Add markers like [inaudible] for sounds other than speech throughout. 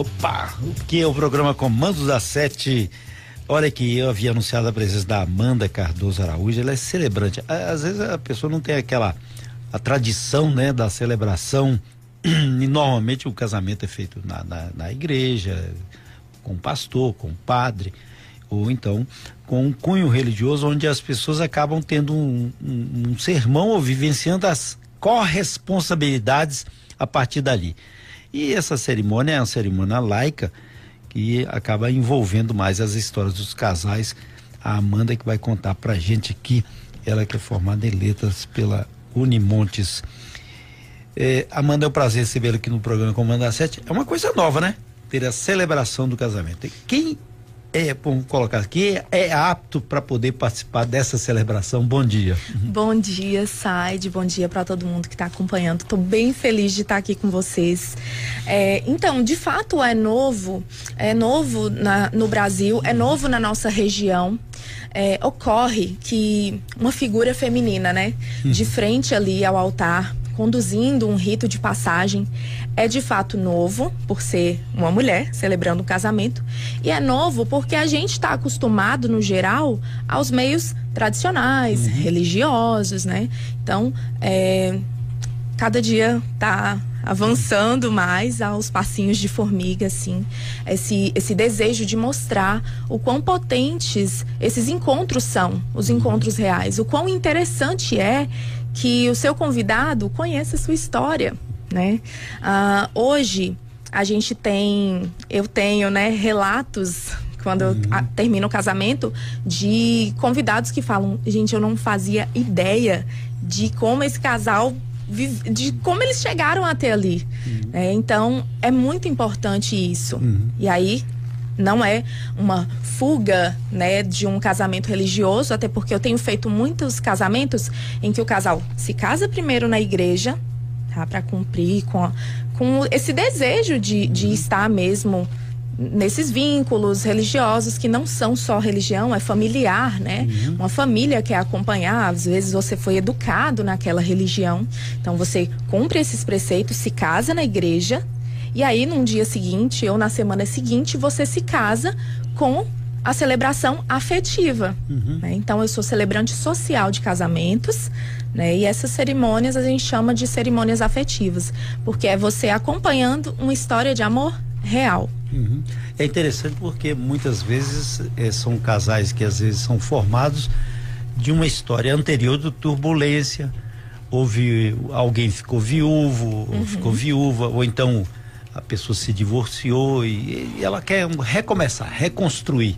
Opa! Que é o programa Comandos da Sete. Olha aqui, eu havia anunciado a presença da Amanda Cardoso Araújo, ela é celebrante. Às vezes a pessoa não tem aquela a tradição né, da celebração. [clears throat] E normalmente o casamento é feito na, na, na igreja, com o pastor, com o padre, ou então com um cunho religioso, onde as pessoas acabam tendo um, um, um sermão ou vivenciando as corresponsabilidades a partir dali. E essa cerimônia é uma cerimônia laica que acaba envolvendo mais as histórias dos casais. A Amanda que vai contar pra gente aqui, ela que é formada em letras pela Unimontes. É, Amanda, é um prazer recebê-la aqui no programa Comanda 7. É uma coisa nova, né? Ter a celebração do casamento. Quem é, vamos colocar aqui, é apto para poder participar dessa celebração. Bom dia. Bom dia, Said. Bom dia para todo mundo que está acompanhando. Estou bem feliz de estar aqui com vocês. É, então, de fato, é novo, é novo na, no Brasil, é novo na nossa região. É, ocorre que uma figura feminina, né, de frente ali ao altar, conduzindo um rito de passagem é de fato novo, por ser uma mulher celebrando um casamento, e é novo porque a gente está acostumado, no geral, aos meios tradicionais, uhum. religiosos, né? Então, é, cada dia está avançando mais aos passinhos de formiga, assim, esse, esse desejo de mostrar o quão potentes esses encontros são, os encontros reais, o quão interessante é que o seu convidado conheça a sua história, né? Uh, hoje a gente tem, eu tenho, né, relatos quando uhum. eu termino o casamento de convidados que falam, gente, eu não fazia ideia de como esse casal de como eles chegaram até ali. Uhum. É, então, é muito importante isso. Uhum. E aí, não é uma fuga, né, de um casamento religioso, até porque eu tenho feito muitos casamentos em que o casal se casa primeiro na igreja, tá, para cumprir com, a, com esse desejo de, de uhum. estar mesmo nesses vínculos religiosos que não são só religião, é familiar, né? Uhum. Uma família quer acompanhar, às vezes você foi educado naquela religião, então você cumpre esses preceitos, se casa na igreja, e aí, num dia seguinte ou na semana seguinte, você se casa com a celebração afetiva. Uhum. Né? Então, eu sou celebrante social de casamentos, né? E essas cerimônias a gente chama de cerimônias afetivas, porque é você acompanhando uma história de amor real. Uhum. É interessante porque muitas vezes é, são casais que às vezes são formados de uma história anterior de turbulência. Houve alguém ficou viúvo, uhum. ou ficou viúva, ou então a pessoa se divorciou e, e, ela quer recomeçar, reconstruir.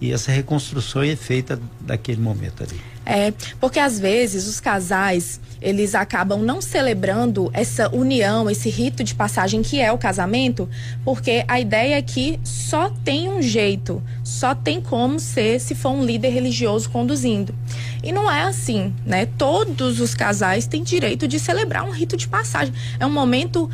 E essa reconstrução é feita daquele momento ali. É, porque às vezes os casais, eles acabam não celebrando essa união, esse rito de passagem que é o casamento, porque a ideia é que só tem um jeito, só tem como ser se for um líder religioso conduzindo. E não é assim, né? Todos os casais têm direito de celebrar um rito de passagem. É um momento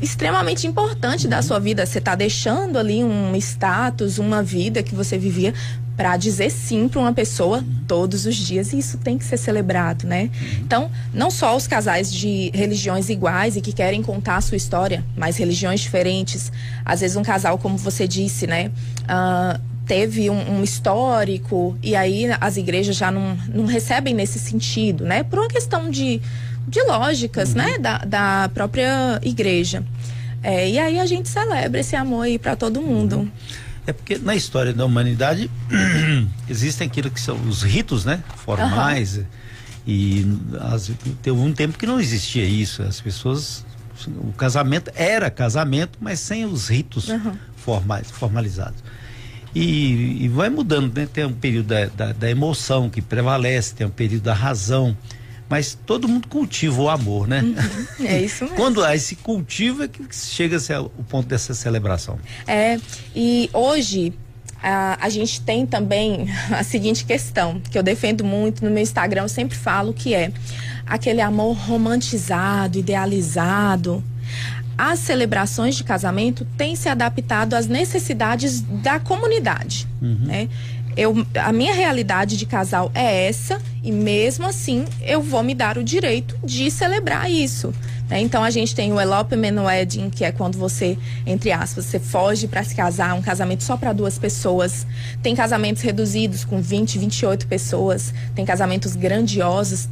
extremamente importante da sua vida. Você está deixando ali um status, uma vida que você vivia para dizer sim para uma pessoa todos os dias e isso tem que ser celebrado, né? Então, não só os casais de religiões iguais e que querem contar a sua história, mas religiões diferentes. Às vezes um casal, como você disse, né? Uh, teve um, um, histórico e aí as igrejas já não, não recebem nesse sentido, né? Por uma questão de de lógicas, uhum. né, da, da própria igreja. É, e aí a gente celebra esse amor aí para todo mundo. É porque na história da humanidade [clears throat] existem aquilo que são os ritos, né, formais. Uhum. E as, teve um tempo que não existia isso. As pessoas, o casamento era casamento, mas sem os ritos uhum. formais, formalizados. E, e, vai mudando, né? Tem um período da, da, da emoção que prevalece, tem um período da razão mas todo mundo cultiva o amor, né? Uhum, é isso mesmo. Quando há esse cultivo é que chega o ponto dessa celebração. É, e hoje a, a gente tem também [laughs] a seguinte questão, que eu defendo muito no meu Instagram, eu sempre falo que é aquele amor romantizado, idealizado. As celebrações de casamento têm se adaptado às necessidades da comunidade, uhum. né? Eu, a minha realidade de casal é essa e mesmo assim eu vou me dar o direito de celebrar isso. Né? Então a gente tem o elopement wedding, que é quando você, entre aspas, você foge para se casar, um casamento só para duas pessoas. Tem casamentos reduzidos com 20, 28 pessoas. Tem casamentos grandiosos.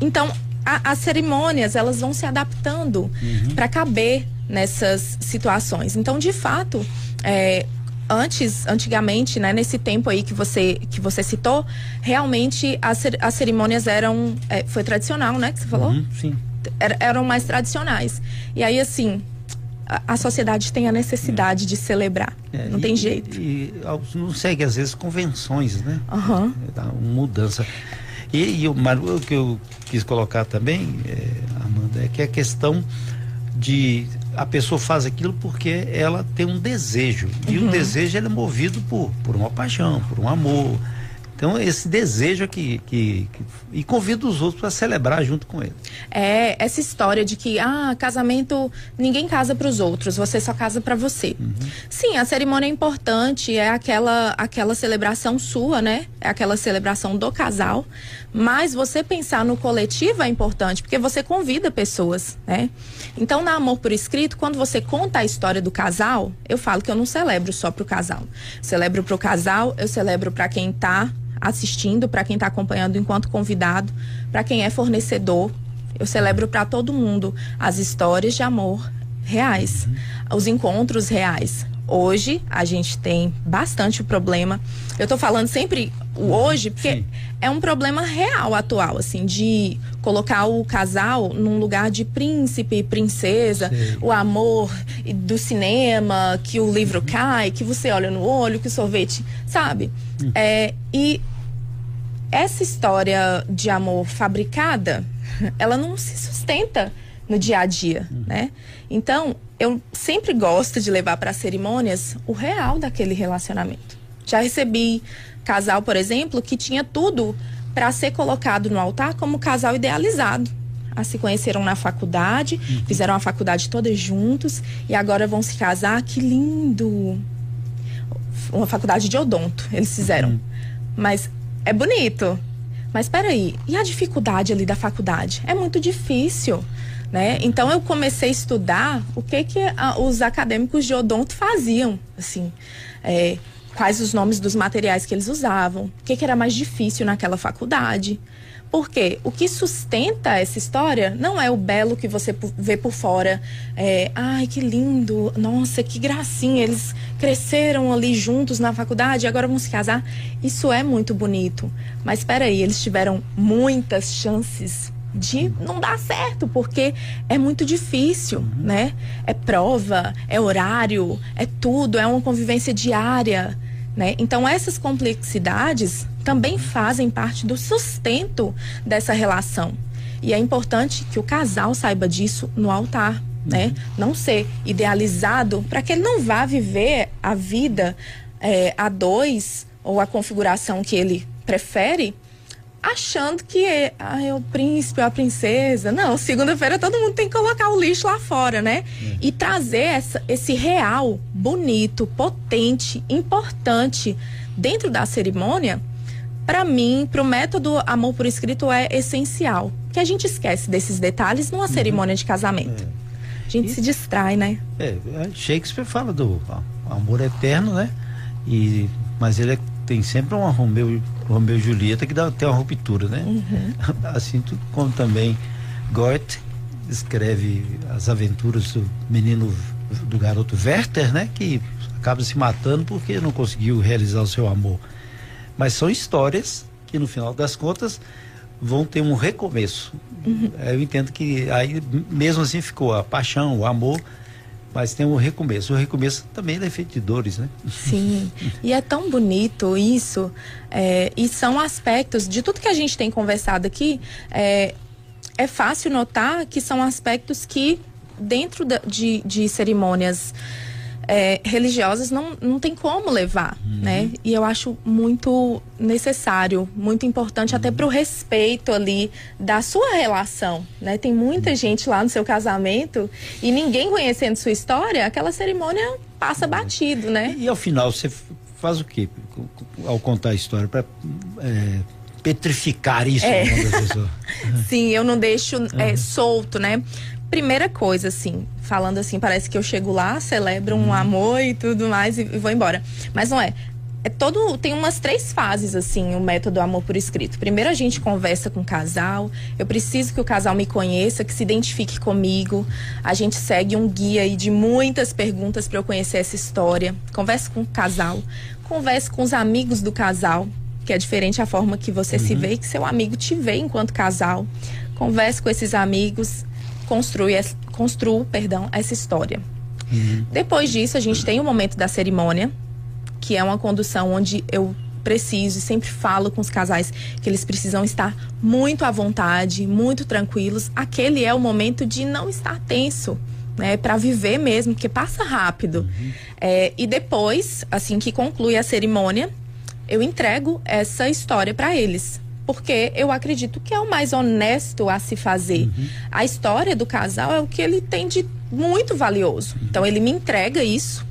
Então a, as cerimônias elas vão se adaptando uhum. para caber nessas situações. Então, de fato, é, antes, antigamente, né, nesse tempo aí que você, que você citou, realmente as, as cerimônias eram. É, foi tradicional, né? Que você falou? Uhum, sim. Er, eram mais tradicionais. E aí, assim, a, a sociedade tem a necessidade é. de celebrar. É, não e, tem jeito. E, e, não segue, às vezes, convenções, né? Uhum. Dá uma mudança. E, e o, o que eu quis colocar também, é, Amanda, é que a questão de a pessoa faz aquilo porque ela tem um desejo. E uhum. o desejo é movido por, por uma paixão, por um amor. Então, esse desejo aqui, que, que, e convido os outros para celebrar junto com ele. É, essa história de que, ah, casamento, ninguém casa para os outros, você só casa para você. Uhum. Sim, a cerimônia é importante, é aquela, aquela celebração sua, né? É aquela celebração do casal. Mas você pensar no coletivo é importante, porque você convida pessoas, né? Então, na Amor por Escrito, quando você conta a história do casal, eu falo que eu não celebro só para o casal. Celebro para o casal, eu celebro para quem está assistindo, para quem está acompanhando enquanto convidado, para quem é fornecedor. Eu celebro para todo mundo as histórias de amor reais, uhum. os encontros reais. Hoje a gente tem bastante problema. Eu estou falando sempre o hoje porque Sim. é um problema real atual, assim, de colocar o casal num lugar de príncipe e princesa, Sim. o amor do cinema, que o livro uhum. cai, que você olha no olho, que o sorvete, sabe? Uhum. É, e essa história de amor fabricada, [laughs] ela não se sustenta no dia a dia, uhum. né? Então, eu sempre gosto de levar para cerimônias o real daquele relacionamento. Já recebi casal, por exemplo, que tinha tudo para ser colocado no altar como casal idealizado. Ah, se conheceram na faculdade, uhum. fizeram a faculdade todas juntos e agora vão se casar. Que lindo! Uma faculdade de odonto, eles fizeram. Uhum. Mas é bonito. Mas espera aí, e a dificuldade ali da faculdade? É muito difícil né? Então eu comecei a estudar o que que a, os acadêmicos de odonto faziam, assim, é, quais os nomes dos materiais que eles usavam, o que que era mais difícil naquela faculdade. Porque o que sustenta essa história não é o belo que você vê por fora. É, Ai, que lindo! Nossa, que gracinha! Eles cresceram ali juntos na faculdade e agora vão se casar. Isso é muito bonito. Mas espera aí, eles tiveram muitas chances de não dar certo, porque é muito difícil, uhum. né? É prova, é horário, é tudo, é uma convivência diária, né? Então essas complexidades também fazem parte do sustento dessa relação. E é importante que o casal saiba disso no altar, né? uhum. né? Não ser idealizado para que ele não vá viver a vida é, a dois ou a configuração que ele prefere achando que é, ah, é o príncipe ou a princesa. Não, segunda-feira todo mundo tem que colocar o lixo lá fora, né? É. E trazer essa, esse real bonito, potente, importante dentro da cerimônia, para mim, para o método Amor por Escrito é essencial. Que a gente esquece desses detalhes numa uhum. cerimônia de casamento. É. A gente e, se distrai, né? É, Shakespeare fala do amor eterno, né? E, mas ele é tem sempre uma Romeu, Romeu e Julieta que dá, tem uma ruptura, né? Uhum. [laughs] Assim como também Goethe escreve as aventuras do menino, do garoto Werther, né? Que acaba se matando porque não conseguiu realizar o seu amor. Mas são histórias que no final das contas vão ter um recomeço. Uhum. Eu entendo que aí mesmo assim ficou a paixão, o amor, mas tem um recomeço. O recomeço também é feito de dores, né? Sim. e é tão bonito isso. É, e são aspectos de tudo que a gente tem conversado aqui. É, é fácil notar que são aspectos que, dentro de, de cerimônias é, religiosas não, não tem como levar, uhum. né? E eu acho muito necessário, muito importante uhum. até para o respeito ali da sua relação, né? Tem muita uhum. gente lá no seu casamento e ninguém conhecendo sua história, aquela cerimônia passa uhum. batido, né? E, e, ao final você faz o quê ao contar a história para é, petrificar isso é. [laughs] Sim, eu não deixo é, solto, né? Primeira coisa, assim, falando assim, parece que eu chego lá, celebro um amor e tudo mais e, e vou embora. Mas não é. É todo tem umas três fases assim o método amor por escrito. Primeiro a gente conversa com o casal. Eu preciso que o casal me conheça que se identifique comigo. A gente segue um guia aí de muitas perguntas para eu conhecer essa história. Converse com o casal. Converse com os amigos do casal que é diferente a forma que você uhum. se vê e que seu amigo te vê enquanto casal. Converse com esses amigos construa construa perdão essa história uhum. depois disso a gente tem o momento da cerimônia que é uma condução onde eu preciso e sempre falo com os casais que eles precisam estar muito à vontade, muito tranquilos. Aquele é o momento de não estar tenso. Né, para viver mesmo, porque passa rápido. Uhum. É, e depois, assim que conclui a cerimônia, eu entrego essa história para eles. Porque eu acredito que é o mais honesto a se fazer. Uhum. A história do casal é o que ele tem de muito valioso. Uhum. Então ele me entrega isso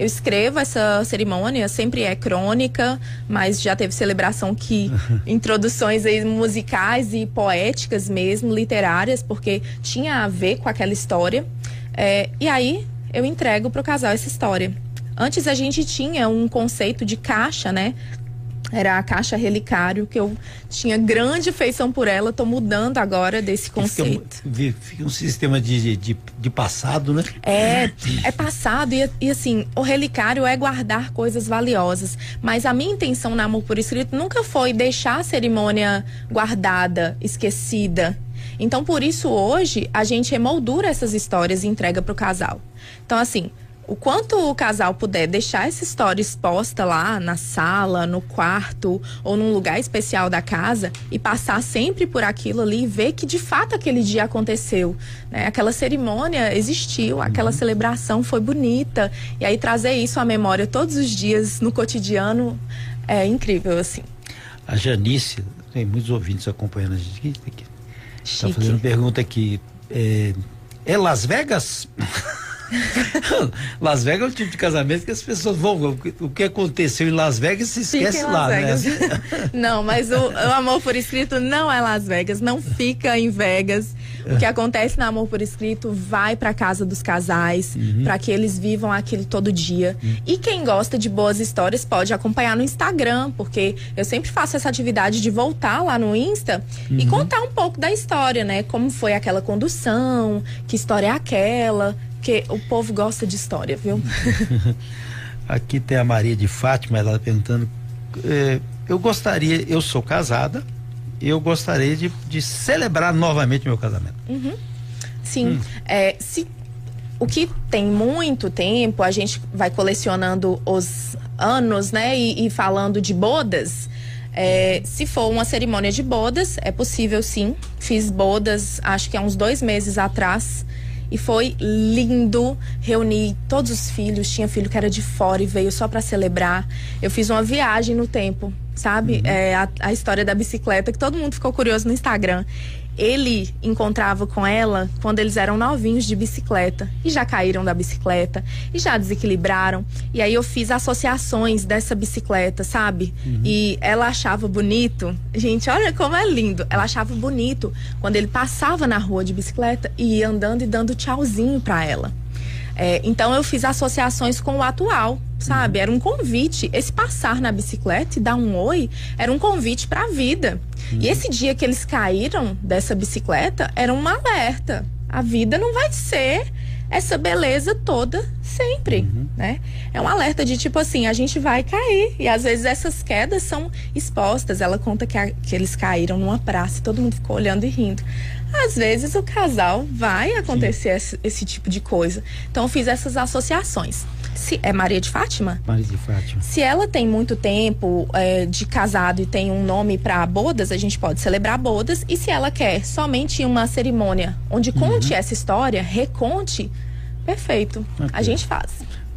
eu escrevo essa cerimônia, sempre é crônica, mas já teve celebração que [laughs] introduções musicais e poéticas mesmo, literárias, porque tinha a ver com aquela história. É, e aí eu entrego para o casal essa história. Antes a gente tinha um conceito de caixa, né? Era a caixa relicário, que eu tinha grande feição por ela, estou mudando agora desse conceito. Fica, um sistema de, de, de, passado, né? É, é passado e, e, assim, o relicário é guardar coisas valiosas, mas a minha intenção na Amor por Escrito nunca foi deixar a cerimônia guardada, esquecida. Então, por isso, hoje, a gente emoldura essas histórias e entrega para o casal. Então, assim, o quanto o casal puder deixar essa história exposta lá na sala, no quarto ou num lugar especial da casa e passar sempre por aquilo ali e ver que de fato aquele dia aconteceu, né? Aquela cerimônia existiu, aquela uhum. celebração foi bonita e aí trazer isso à memória todos os dias no cotidiano é incrível assim. A Janice, tem muitos ouvintes acompanhando a gente aqui. Está fazendo pergunta aqui. É, é Las Vegas? [laughs] Las Vegas é o tipo de casamento que as pessoas vão. O que aconteceu em Las Vegas se esquece lá, né? [laughs] não, mas o, o, amor por escrito não é Las Vegas, não fica em Vegas. O que acontece no amor por escrito vai para casa dos casais, uhum. para que eles vivam aquilo todo dia. Uhum. E quem gosta de boas histórias pode acompanhar no Instagram, porque eu sempre faço essa atividade de voltar lá no Insta uhum. e contar um pouco da história, né? Como foi aquela condução, que história é aquela porque o povo gosta de história, viu? [laughs] Aqui tem a Maria de Fátima, ela perguntando. Eh, eu gostaria, eu sou casada, eu gostaria de, de celebrar novamente meu casamento. Uhum. Sim. Hum. É, se, o que tem muito tempo, a gente vai colecionando os anos, né? E, e falando de bodas. É, se for uma cerimônia de bodas, é possível sim. Fiz bodas, acho que há uns dois meses atrás. E foi lindo reunir todos os filhos. Tinha filho que era de fora e veio só para celebrar. Eu fiz uma viagem no tempo, sabe? Uhum. É, a, a história da bicicleta, que todo mundo ficou curioso no Instagram ele encontrava com ela quando eles eram novinhos de bicicleta e já caíram da bicicleta e já desequilibraram. E aí eu fiz associações dessa bicicleta, sabe? Uhum. E ela achava bonito. Gente, olha como é lindo. Ela achava bonito quando ele passava na rua de bicicleta e ia andando e dando tchauzinho para ela. É, então eu fiz associações com o atual, sabe? Era um convite. Esse passar na bicicleta e dar um oi era um convite para a vida. E esse dia que eles caíram dessa bicicleta era um alerta. A vida não vai ser essa beleza toda sempre, uhum. né? É um alerta de tipo assim, a gente vai cair. E às vezes essas quedas são expostas. Ela conta que, a, que eles caíram numa praça e todo mundo ficou olhando e rindo. Às vezes o casal vai acontecer esse, esse, tipo de coisa. Então eu fiz essas associações. Se, é Maria de Fátima? Maria de Fátima. Se ela tem muito tempo é, de casado e tem um nome para bodas, a gente pode celebrar bodas. E se ela quer somente uma cerimônia onde conte uhum. essa história, reconte, perfeito. Okay. A gente faz.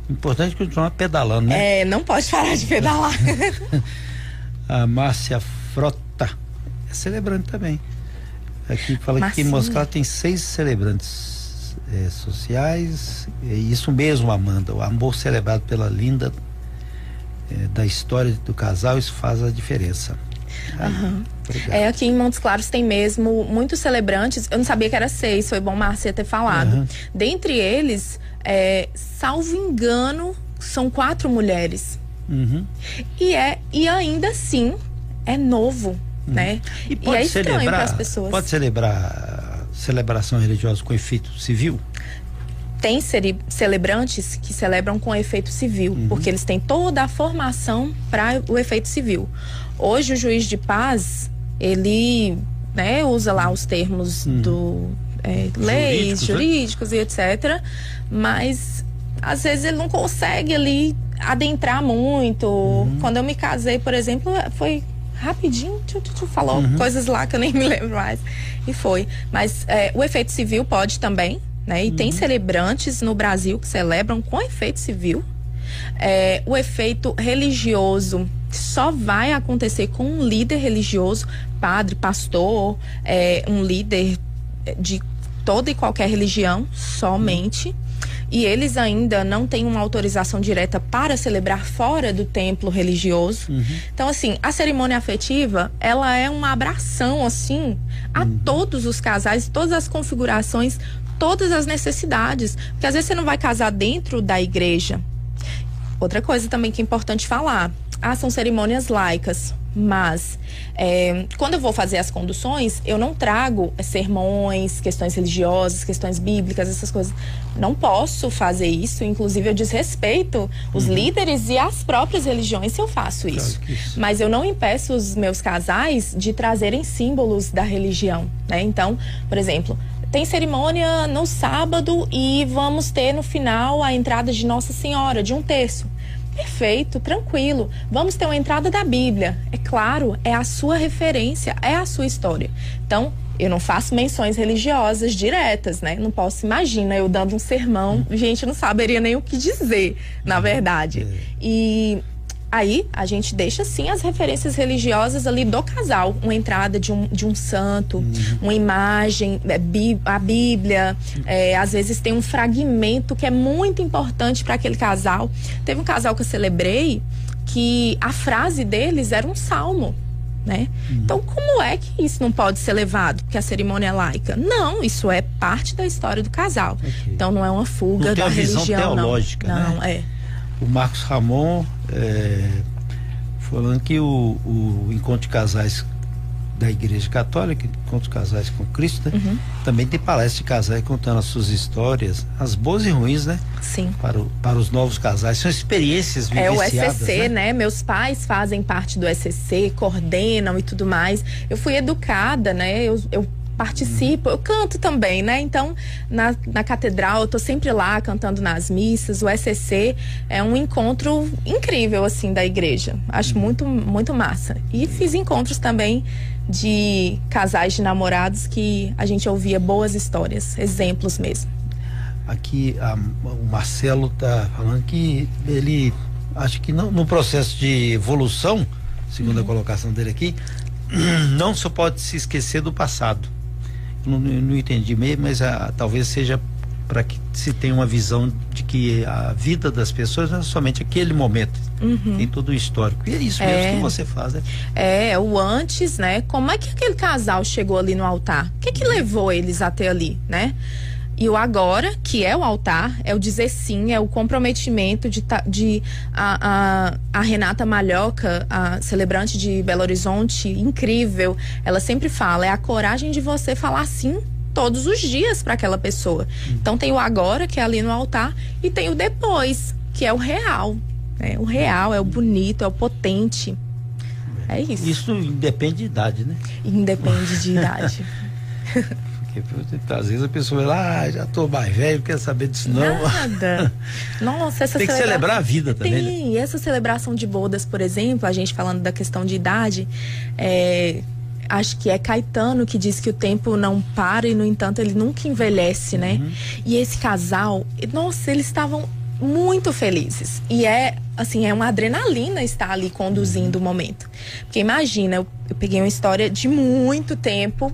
Importante continuar pedalando, né? É, não pode parar de pedalar. [laughs] a Márcia Frota é celebrante também. Aqui fala Marcinha. que em Moscou tem seis celebrantes é, sociais. É isso mesmo, Amanda. O amor celebrado pela linda é, da história do casal, isso faz a diferença. Uhum. É, aqui em Montes Claros tem mesmo muitos celebrantes. Eu não sabia que era seis, foi bom Márcia ter falado. Uhum. Dentre eles, é, salvo engano, são quatro mulheres. Uhum. E, é, e ainda assim é novo, uhum. né? E, pode e é estranho para as pessoas. Pode celebrar celebração religiosa com efeito civil? Tem celebrantes que celebram com efeito civil, uhum. porque eles têm toda a formação para o efeito civil. Hoje o juiz de paz, ele né, usa lá os termos uhum. do é, leis, jurídicos, jurídicos né? e etc. Mas às vezes ele não consegue ali adentrar muito. Uhum. Quando eu me casei, por exemplo, foi rapidinho, tchu, tchu, tchu, falou uhum. coisas lá que eu nem me lembro mais. E foi. Mas é, o efeito civil pode também, né? E uhum. tem celebrantes no Brasil que celebram com efeito civil. É, o efeito religioso só vai acontecer com um líder religioso, padre, pastor, é, um líder de toda e qualquer religião, somente e eles ainda não têm uma autorização direta para celebrar fora do templo religioso. Uhum. Então, assim, a cerimônia afetiva, ela é uma abração, assim, a uhum. todos os casais, todas as configurações, todas as necessidades. Porque às vezes você não vai casar dentro da igreja. Outra coisa também que é importante falar. Ah, são cerimônias laicas. Mas é, quando eu vou fazer as conduções, eu não trago sermões, questões religiosas, questões bíblicas, essas coisas. Não posso fazer isso. Inclusive, eu desrespeito os uhum. líderes e as próprias religiões se eu faço isso. Claro isso. Mas eu não impeço os meus casais de trazerem símbolos da religião. Né? Então, por exemplo, tem cerimônia no sábado e vamos ter no final a entrada de Nossa Senhora, de um terço. Perfeito, tranquilo. Vamos ter uma entrada da Bíblia. É claro, é a sua referência, é a sua história. Então, eu não faço menções religiosas diretas, né? Não posso imaginar eu dando um sermão, gente não saberia nem o que dizer, na verdade. É. E Aí a gente deixa sim as referências religiosas ali do casal, uma entrada de um, de um santo, uhum. uma imagem, é, a Bíblia, é, às vezes tem um fragmento que é muito importante para aquele casal. Teve um casal que eu celebrei que a frase deles era um salmo. Né? Uhum. Então, como é que isso não pode ser levado? Porque a cerimônia é laica? Não, isso é parte da história do casal. Okay. Então, não é uma fuga não da religião. Teológica, não. Né? Não, é o Marcos Ramon é, falando que o, o encontro de casais da Igreja Católica, encontro de casais com Cristo, né? uhum. também tem palestra de casais contando as suas histórias, as boas e ruins, né? Sim. Para, o, para os novos casais. São experiências vivenciadas, É o SCC, né? né? Meus pais fazem parte do SCC, coordenam e tudo mais. Eu fui educada, né? Eu, eu participo, eu canto também, né? Então, na, na catedral, eu tô sempre lá cantando nas missas. O SCC é um encontro incrível, assim, da igreja. Acho muito, muito massa. E fiz encontros também de casais de namorados que a gente ouvia boas histórias, exemplos mesmo. Aqui, a, o Marcelo tá falando que ele, acho que não, no processo de evolução, segundo uhum. a colocação dele aqui, [clears throat] não só pode se esquecer do passado não, não entendi mesmo, mas a, talvez seja para que se tenha uma visão de que a vida das pessoas não é somente aquele momento, uhum. tem todo o histórico. E é isso é, mesmo que você faz, né? É, o antes, né? Como é que aquele casal chegou ali no altar? O que que levou eles até ali, né? E o agora, que é o altar, é o dizer sim, é o comprometimento de, de a, a, a, Renata Malhoca, a celebrante de Belo Horizonte, incrível. Ela sempre fala, é a coragem de você falar sim todos os dias para aquela pessoa. Então tem o agora, que é ali no altar, e tem o depois, que é o real. Né? O real, é o bonito, é o potente. É isso. Isso independe de idade, né? Independe de idade. [laughs] Porque às vezes a pessoa vai lá, ah, já tô mais velho, não quer saber disso não. Nada. [laughs] Nossa, essa Tem que celebrar a vida também. Né? Tem, né? essa celebração de bodas, por exemplo, a gente falando da questão de idade, é, acho que é Caetano que diz que o tempo não para e, no entanto, ele nunca envelhece, né? Uhum. E esse casal, nossa, eles estavam muito felizes. E é, assim, é uma adrenalina estar ali conduzindo uhum. o momento. Porque imagina, eu, eu peguei uma história de muito tempo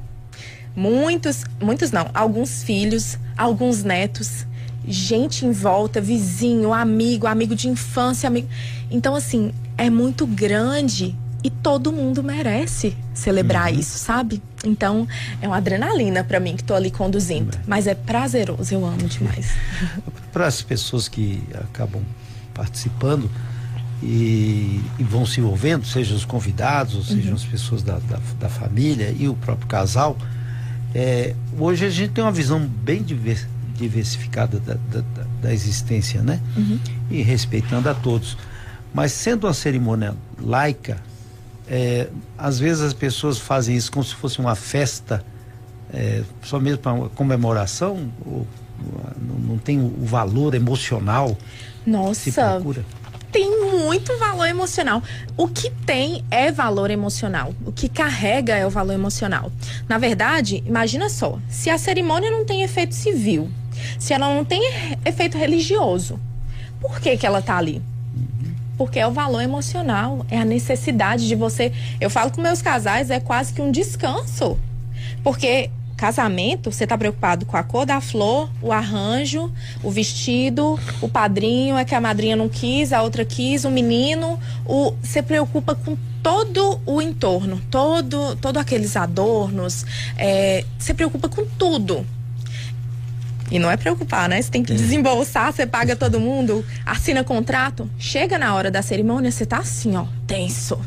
Muitos, muitos não, alguns filhos, alguns netos, gente em volta, vizinho, amigo, amigo de infância, amigo. Então, assim, é muito grande E todo mundo merece celebrar uhum. isso, sabe? Então, é uma adrenalina para mim que tô ali conduzindo. Mas é prazeroso, eu amo demais. [laughs] para as pessoas que acabam participando e, e, vão se envolvendo, sejam os convidados, ou sejam uhum. as pessoas da, da, da, família e o próprio casal, é, hoje a gente tem uma visão bem diversificada da, da, da existência, né? Uhum. E respeitando a todos. Mas sendo uma cerimônia laica, é, às vezes as pessoas fazem isso como se fosse uma festa, é, só mesmo para comemoração, ou, não, não, tem o valor emocional Nossa, que se procura. Tem muito valor emocional. O que tem é valor emocional. O que carrega é o valor emocional. Na verdade, imagina só: se a cerimônia não tem efeito civil, se ela não tem efeito religioso, por que, que ela está ali? porque é o valor emocional, é a necessidade de você. Eu falo com meus casais, é quase que um descanso. Porque casamento, você está preocupado com a cor da flor, o arranjo, o vestido, o padrinho, é que a madrinha não quis, a outra quis, o menino, o você preocupa com todo o entorno, todo, todo aqueles adornos, é, você preocupa com tudo. E não é preocupar, né? Você tem que é. desembolsar, você paga todo mundo, assina contrato. Chega na hora da cerimônia, você tá assim, ó, tenso.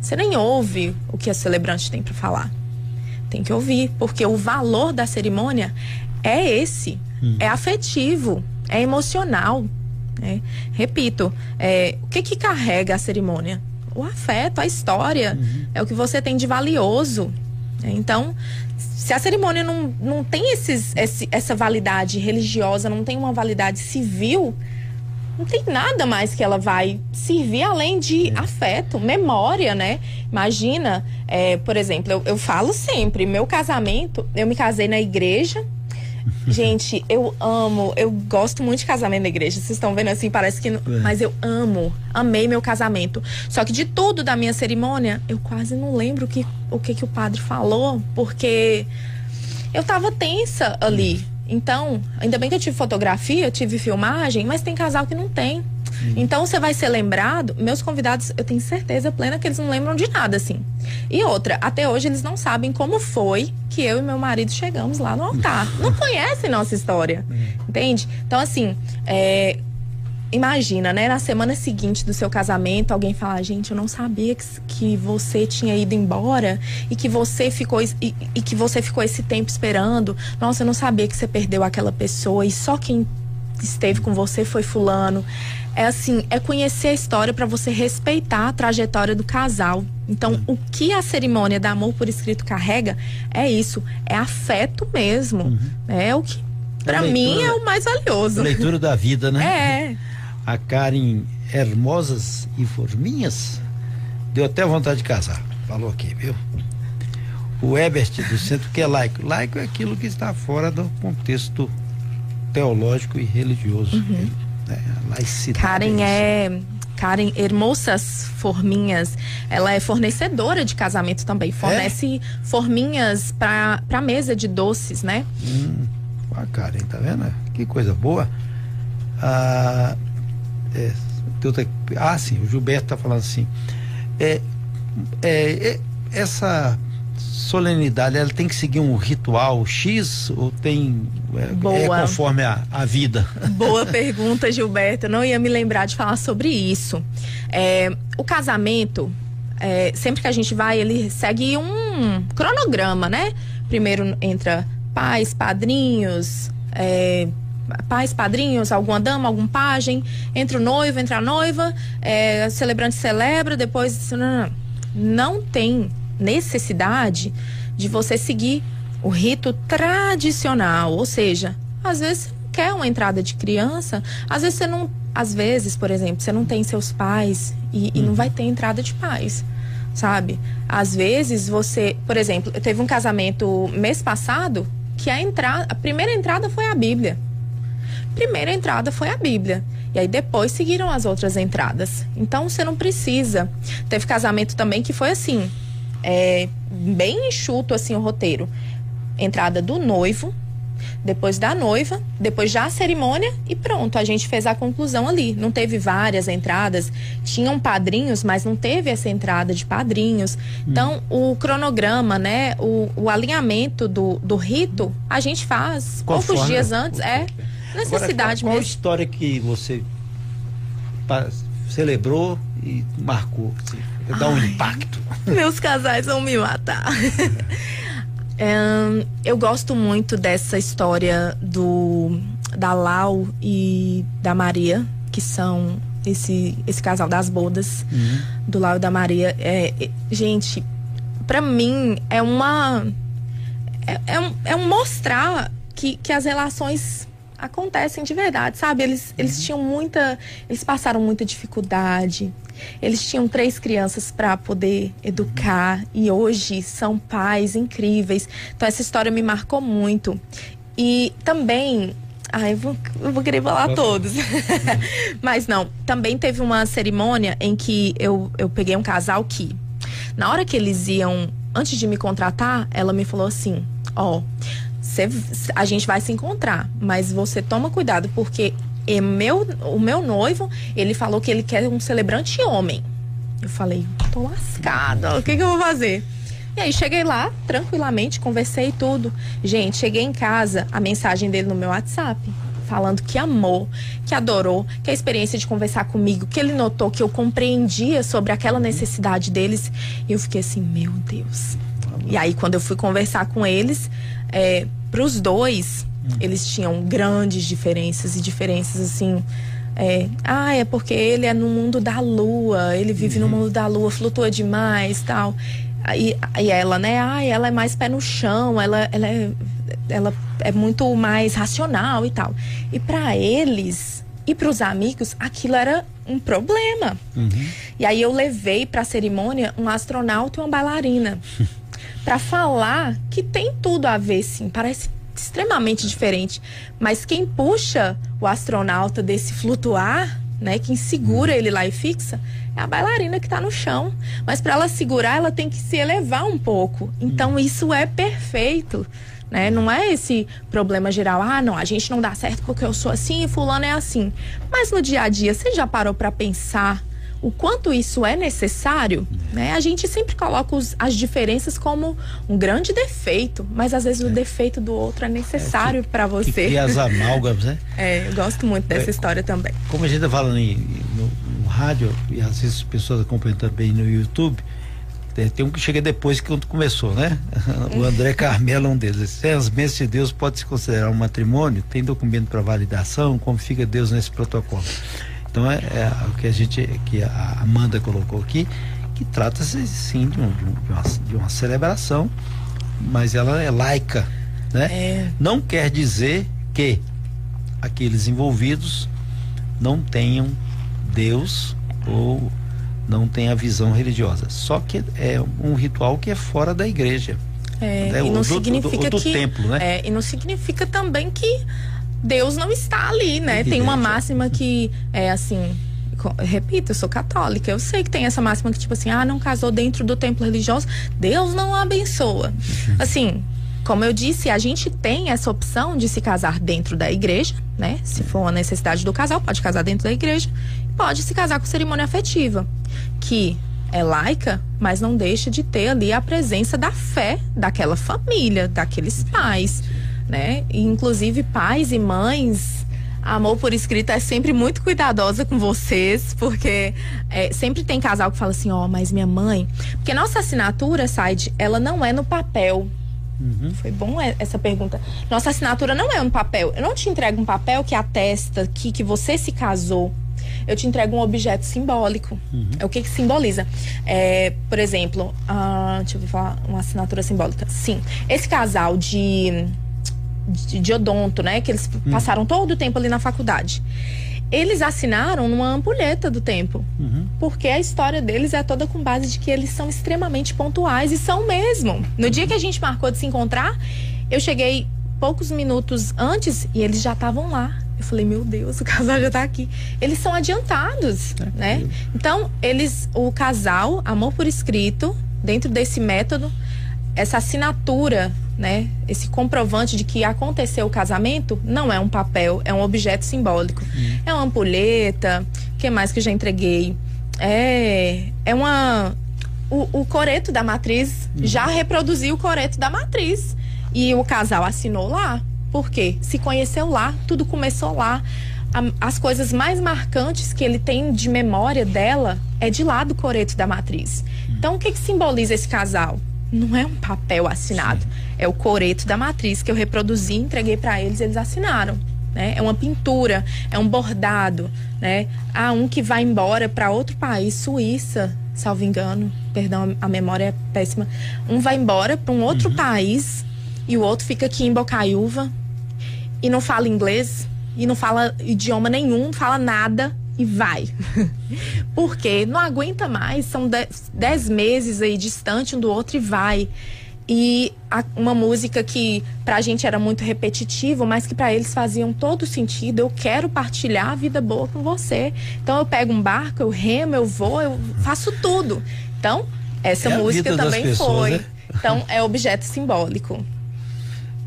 Você nem ouve o que a celebrante tem para falar. Tem que ouvir, porque o valor da cerimônia é esse. Hum. É afetivo, é emocional. Né? Repito, é, o que que carrega a cerimônia? O afeto, a história. Uhum. É o que você tem de valioso. Então, se a cerimônia não, não tem esses, esse, essa validade religiosa, não tem uma validade civil, não tem nada mais que ela vai servir além de é. afeto, memória, né? Imagina, é, por exemplo, eu, eu falo sempre, meu casamento, eu me casei na igreja, [laughs] Gente, eu amo, eu gosto muito de casamento na igreja. Vocês estão vendo assim, parece que. É. Mas eu amo, amei meu casamento. Só que de tudo da minha cerimônia, eu quase não lembro que, o que, que o padre falou, porque eu tava tensa ali. Então, ainda bem que eu tive fotografia, eu tive filmagem, mas tem casal que não tem. Então você vai ser lembrado. Meus convidados, eu tenho certeza plena que eles não lembram de nada, assim. E outra, até hoje eles não sabem como foi que eu e meu marido chegamos lá no altar. Não conhecem nossa história. Entende? Então, assim, é, imagina, né? Na semana seguinte do seu casamento, alguém falar, gente, eu não sabia que, que você tinha ido embora e que você ficou e, e, que você ficou esse tempo esperando. Nossa, eu não sabia que você perdeu aquela pessoa e só quem esteve com você foi fulano é assim, é conhecer a história para você respeitar a trajetória do casal. Então, o que a cerimônia da amor por escrito carrega é isso, é afeto mesmo. Uhum. É o que para mim é o mais valioso. Leitura da vida, né? É. [laughs] A Karen Hermosas e Forminhas deu até vontade de casar. Falou aqui, viu? O Ebert do centro que é laico. Laico é aquilo que está fora do contexto teológico e religioso. Uhum. É, laicidade. Karen é Karen Hermosas Forminhas, ela é fornecedora de casamento também. É? Fornece é? forminhas para pra mesa de doces, né? Hum, a Karen, tá vendo? Que coisa boa. Ah, é, ah sim, o Gilberto tá falando assim. É, é, é essa solenidade, ela tem que seguir um ritual X ou tem é, é conforme a, a, vida? [laughs] Boa pergunta, Gilberto. Eu não ia me lembrar de falar sobre isso. É, o casamento, é, sempre que a gente vai, ele segue um cronograma, né? Primeiro entra pais, padrinhos, é, pais, padrinhos, alguma dama, algum pajem, entra o noivo, entra a noiva, é, celebrante celebra, depois. Não, não, não. não tem necessidade de você seguir o rito tradicional, ou seja, às vezes você não quer uma entrada de criança, às vezes você não, às vezes, por exemplo, você não tem seus pais e, e não vai ter entrada de pais, sabe? Às vezes você, por exemplo, teve um casamento mês passado que a entrada, a primeira entrada foi a Bíblia. Primeira entrada foi a Bíblia. E aí depois seguiram as outras entradas. Então você não precisa. Teve casamento também que foi assim: é, bem enxuto assim o roteiro. Entrada do noivo, depois da noiva, depois já a cerimônia e pronto, a gente fez a conclusão ali. Não teve várias entradas, tinham padrinhos, mas não teve essa entrada de padrinhos. Então, o cronograma, né, o, o alinhamento do, do rito, a gente faz Conforme- poucos dias antes, é necessidade Agora, qual, mesmo. história que você celebrou e marcou? Assim, dá um impacto. [laughs] Meus casais vão me matar. Ahn, [laughs] eu gosto muito dessa história do da Lau e da Maria, que são esse, esse casal das bodas, do Lau e da Maria. É, é, gente, pra mim é uma. É, é um, é um mostrar que, que as relações acontecem de verdade, sabe? Eles, eles tinham muita. Eles passaram muita dificuldade. Eles tinham três crianças para poder educar e hoje são pais incríveis. Então essa história me marcou muito. E também. Ai, eu vou, eu vou querer falar todos. [laughs] Mas não, também teve uma cerimônia em que eu, eu peguei um casal que, na hora que eles iam, antes de me contratar, ela me falou assim: Ó, cê- a gente vai se encontrar, mas você toma cuidado, porque é meu, o meu noivo, ele falou que ele quer um celebrante homem. Eu falei, tô lascada, o que, que eu vou fazer? E aí cheguei lá, tranquilamente, conversei e tudo. Gente, cheguei em casa, a mensagem dele no meu WhatsApp, falando que amou, que adorou, que a experiência de conversar comigo, que ele notou que eu compreendia sobre aquela necessidade deles. E eu fiquei assim, meu Deus. E aí, quando eu fui conversar com eles, é, pros dois, eles tinham grandes diferenças e diferenças assim. É, ah, é porque ele é no mundo da lua, ele vive no mundo da lua, flutua demais tal. Aí, aí ela, né? Ah, ela é mais pé no chão, ela, ela, é, ela é muito mais racional e tal. E para eles e para os amigos, aquilo era um problema. E aí eu levei para a cerimônia um astronauta e uma bailarina [laughs] para falar que tem tudo a ver, sim. Parece extremamente diferente, mas quem puxa o astronauta desse flutuar, né, quem segura ele lá e fixa, é a bailarina que está no chão. Mas para ela segurar, ela tem que se elevar um pouco. Então isso é perfeito. Né? Não é esse problema geral, ah, não, a gente não dá certo porque eu sou assim e fulano é assim. Mas no dia a dia, você já parou para pensar o quanto isso é necessário, né? A gente sempre coloca os- as diferenças como um grande defeito, mas às vezes o defeito do outro é necessário para Que você. cria as amálgamas, né? [laughs] É, eu gosto muito dessa história também. Como a gente está falando em- no, no rádio, e às vezes as pessoas acompanham também no YouTube, tem, tem um que chega depois que quando começou, né? [laughs] O André [laughs] Carmelo é um deles. Sem as bênçãos de Deus pode se considerar um matrimônio? Tem documento para validação? Como fica Deus nesse protocolo? Então é, é o que a gente, que a Amanda colocou aqui, que trata-se sim de, um- de um- uma, de uma celebração, mas ela é laica, né? É. Não quer dizer que aqueles envolvidos não tenham Deus ou não tenham a visão religiosa. Só que é um ritual que é fora da igreja. É, né? e não do- significa do, do que templo, né? É, e não significa também que Deus não está ali, né? Tem uma Evidente. máxima que é assim. Repito, eu sou católica. Eu sei que tem essa máxima que, tipo assim, ah, não casou dentro do templo religioso, Deus não abençoa. [laughs] Assim, como eu disse, a gente tem essa opção de se casar dentro da igreja, né? Se for uma necessidade do casal, pode casar dentro da igreja. Pode se casar com cerimônia afetiva, que é laica, mas não deixa de ter ali a presença da fé daquela família, daqueles pais, né? E, inclusive pais e mães. Amor por escrito é sempre muito cuidadosa com vocês, porque é, sempre tem casal que fala assim, ó, mas minha mãe. Porque nossa assinatura, Side, ela não é no papel. Foi bom é- essa pergunta. Nossa assinatura não é um papel. Eu não te entrego um papel que atesta que, que você se casou. Eu te entrego um objeto simbólico. É o que, que simboliza? É, por exemplo, ah, deixa eu falar uma assinatura simbólica. Sim. Esse casal de, de, de odonto, né? Que eles passaram todo o tempo ali na faculdade. Eles assinaram numa ampulheta do tempo. Porque a história deles é toda com base de que eles são extremamente pontuais e são mesmo. No dia que a gente marcou de se encontrar, eu cheguei poucos minutos antes e eles já estavam lá. Eu falei, meu Deus, o casal já tá aqui. Eles são adiantados, né? Então, eles, o casal, amor por escrito, dentro desse método, essa assinatura né? Esse comprovante de que aconteceu o casamento não é um papel, é um objeto simbólico. Hum. É uma ampulheta, que mais que já entreguei? É, é uma o, o coreto da matriz hum. já reproduziu o coreto da matriz e o casal assinou lá. Por quê? Se conheceu lá, tudo começou lá. as coisas mais marcantes que ele tem de memória dela é de lá do coreto da matriz. Hum. Então, o que, que simboliza esse casal? não é um papel assinado, Sim. É o coreto da matriz que eu reproduzi, entreguei para eles, eles assinaram. Né? É uma pintura, é um bordado, né? Há um que vai embora para outro país, Suíça, salvo engano, perdão, a memória é péssima. Um vai embora para um outro uhum. país e o outro fica aqui em Bocaiúva e não fala inglês e não fala idioma nenhum, fala nada e vai. [laughs] Porque não aguenta mais, são dez, meses aí distante um do outro e vai. E a, uma música que pra gente era muito repetitiva, mas que para eles faziam todo sentido. Eu quero partilhar a vida boa com você. Então eu pego um barco, eu remo, eu vou, eu faço tudo. Então, essa é música também pessoas, foi. Né? Então, é objeto simbólico.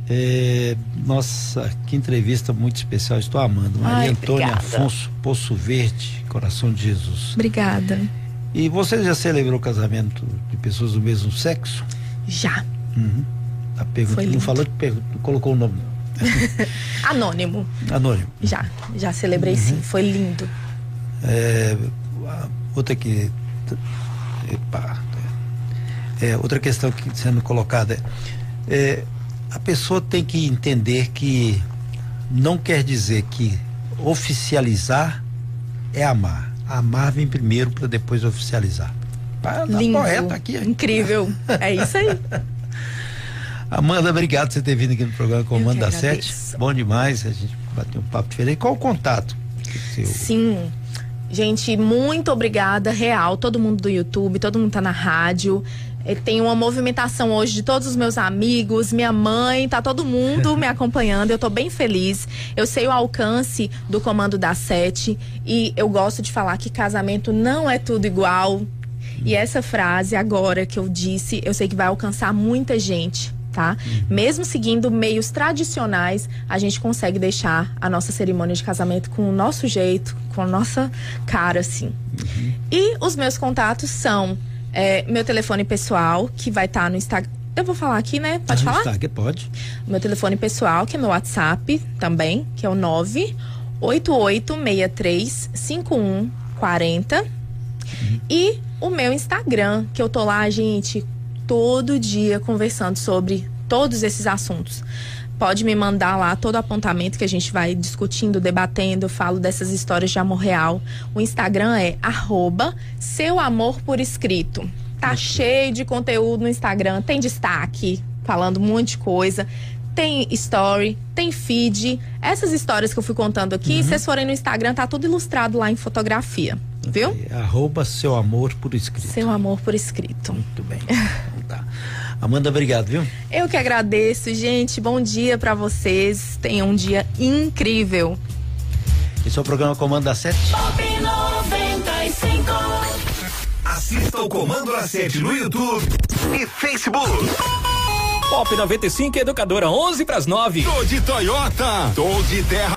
É, nossa, que entrevista muito especial, estou amando. Maria Ai, Antônia Afonso Poço Verde, Coração de Jesus. Obrigada. E você já celebrou casamento de pessoas do mesmo sexo? Já. Uhum. A pergunta, não falou, colocou o nome. [laughs] Anônimo. Anônimo. Já, já celebrei uhum. sim, foi lindo. É, outra que. Epa, é, outra questão que sendo colocada é, é a pessoa tem que entender que não quer dizer que oficializar é amar. Amar vem primeiro para depois oficializar. Tá Lindo, poeta aqui. Incrível. É isso aí. [laughs] Amanda, obrigado por você ter vindo aqui no programa Comando da Sete. Bom demais, a gente bateu um papo diferente. Qual o contato? Seu... Sim. Gente, muito obrigada, real, todo mundo do YouTube, todo mundo tá na rádio. É, tem uma movimentação hoje de todos os meus amigos, minha mãe, tá todo mundo me [laughs] acompanhando. Eu tô bem feliz. Eu sei o alcance do comando da Sete e eu gosto de falar que casamento não é tudo igual. E essa frase agora que eu disse, eu sei que vai alcançar muita gente. Tá? Mesmo seguindo meios tradicionais, a gente consegue deixar a nossa cerimônia de casamento com o nosso jeito, com a nossa cara, assim. Uhum. E os meus contatos são é, meu telefone pessoal, que vai estar tá no Instagram. Eu vou falar aqui, né? Pode ah, falar? Instagram, pode. Meu telefone pessoal, que é meu WhatsApp também, que é o 988635140. Uhum. E o meu Instagram, que eu tô lá, gente, todo dia conversando sobre todos esses assuntos pode me mandar lá todo apontamento que a gente vai discutindo, debatendo, falo dessas histórias de amor real. O Instagram é arroba seu amor por escrito. Tá cheio de conteúdo no Instagram, tem destaque, falando um monte de coisa. Tem story, tem feed. Essas histórias que eu fui contando aqui, uhum. se vocês forem no Instagram, tá tudo ilustrado lá em fotografia. Viu? Okay. Arroba seu amor por escrito. Seu amor por escrito. Muito bem. Então tá. Amanda, obrigado, viu? Eu que agradeço, gente. Bom dia para vocês. Tenham um dia incrível. Esse é o programa Comando da Sete. Assista o Comando da Sete no YouTube e Facebook. Pop 95 Educadora 11 para as 9. Tô de Toyota. Tô de Terra.